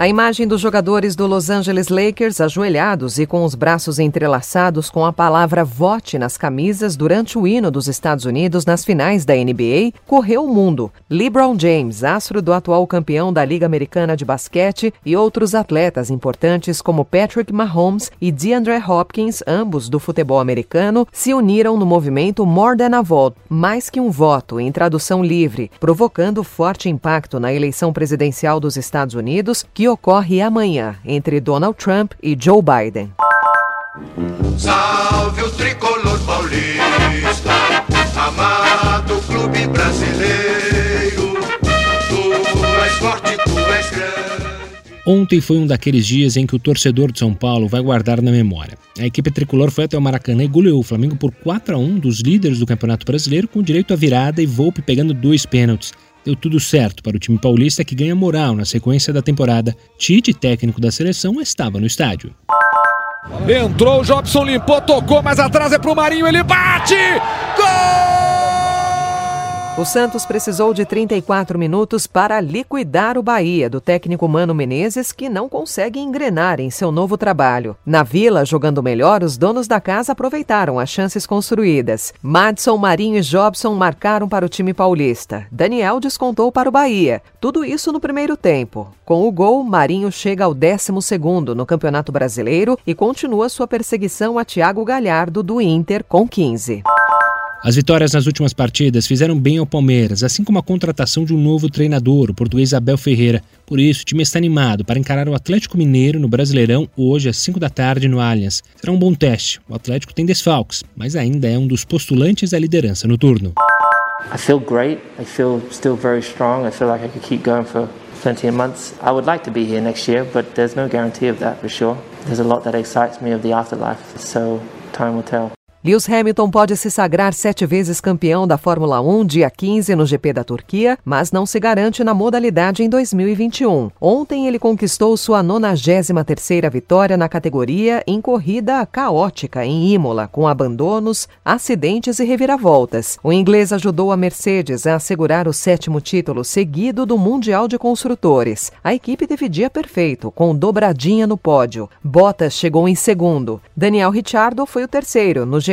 A imagem dos jogadores do Los Angeles Lakers ajoelhados e com os braços entrelaçados com a palavra vote nas camisas durante o hino dos Estados Unidos nas finais da NBA correu o mundo. LeBron James, astro do atual campeão da Liga Americana de Basquete, e outros atletas importantes como Patrick Mahomes e DeAndre Hopkins, ambos do futebol americano, se uniram no movimento More Than a Vote, mais que um voto, em tradução livre, provocando forte impacto na eleição presidencial dos Estados Unidos, que ocorre amanhã entre Donald Trump e Joe Biden. Salve o tricolor paulista, amado clube brasileiro, tu és forte, tu és grande. Ontem foi um daqueles dias em que o torcedor de São Paulo vai guardar na memória. A equipe tricolor foi até o Maracanã e goleou o Flamengo por 4 a 1 dos líderes do Campeonato Brasileiro, com direito à virada e Volpe pegando dois pênaltis deu tudo certo para o time paulista que ganha moral na sequência da temporada. Tite, técnico da seleção, estava no estádio. Entrou o Jobson, limpou, tocou, mas atrás é pro Marinho, ele bate! Gol! O Santos precisou de 34 minutos para liquidar o Bahia do técnico Mano Menezes, que não consegue engrenar em seu novo trabalho. Na Vila, jogando melhor, os donos da casa aproveitaram as chances construídas. Madson, Marinho e Jobson marcaram para o time paulista. Daniel descontou para o Bahia. Tudo isso no primeiro tempo. Com o gol, Marinho chega ao 12 no Campeonato Brasileiro e continua sua perseguição a Thiago Galhardo do Inter com 15. As vitórias nas últimas partidas fizeram bem ao Palmeiras, assim como a contratação de um novo treinador, o português Abel Ferreira. Por isso, o time está animado para encarar o Atlético Mineiro no Brasileirão hoje às 5 da tarde no Allianz. Será um bom teste. O Atlético tem desfalques, mas ainda é um dos postulantes à liderança no turno. I feel great. I feel still very strong. I feel like I could keep going for plenty of months. I would like to be here next year, but there's no guarantee of that for sure. There's a lot that excites me of the afterlife, so time will tell. Lewis Hamilton pode se sagrar sete vezes campeão da Fórmula 1 dia 15 no GP da Turquia, mas não se garante na modalidade em 2021. Ontem ele conquistou sua 93ª vitória na categoria em corrida caótica em Imola, com abandonos, acidentes e reviravoltas. O inglês ajudou a Mercedes a assegurar o sétimo título seguido do Mundial de Construtores. A equipe teve dia perfeito, com dobradinha no pódio. Bottas chegou em segundo. Daniel Ricciardo foi o terceiro, no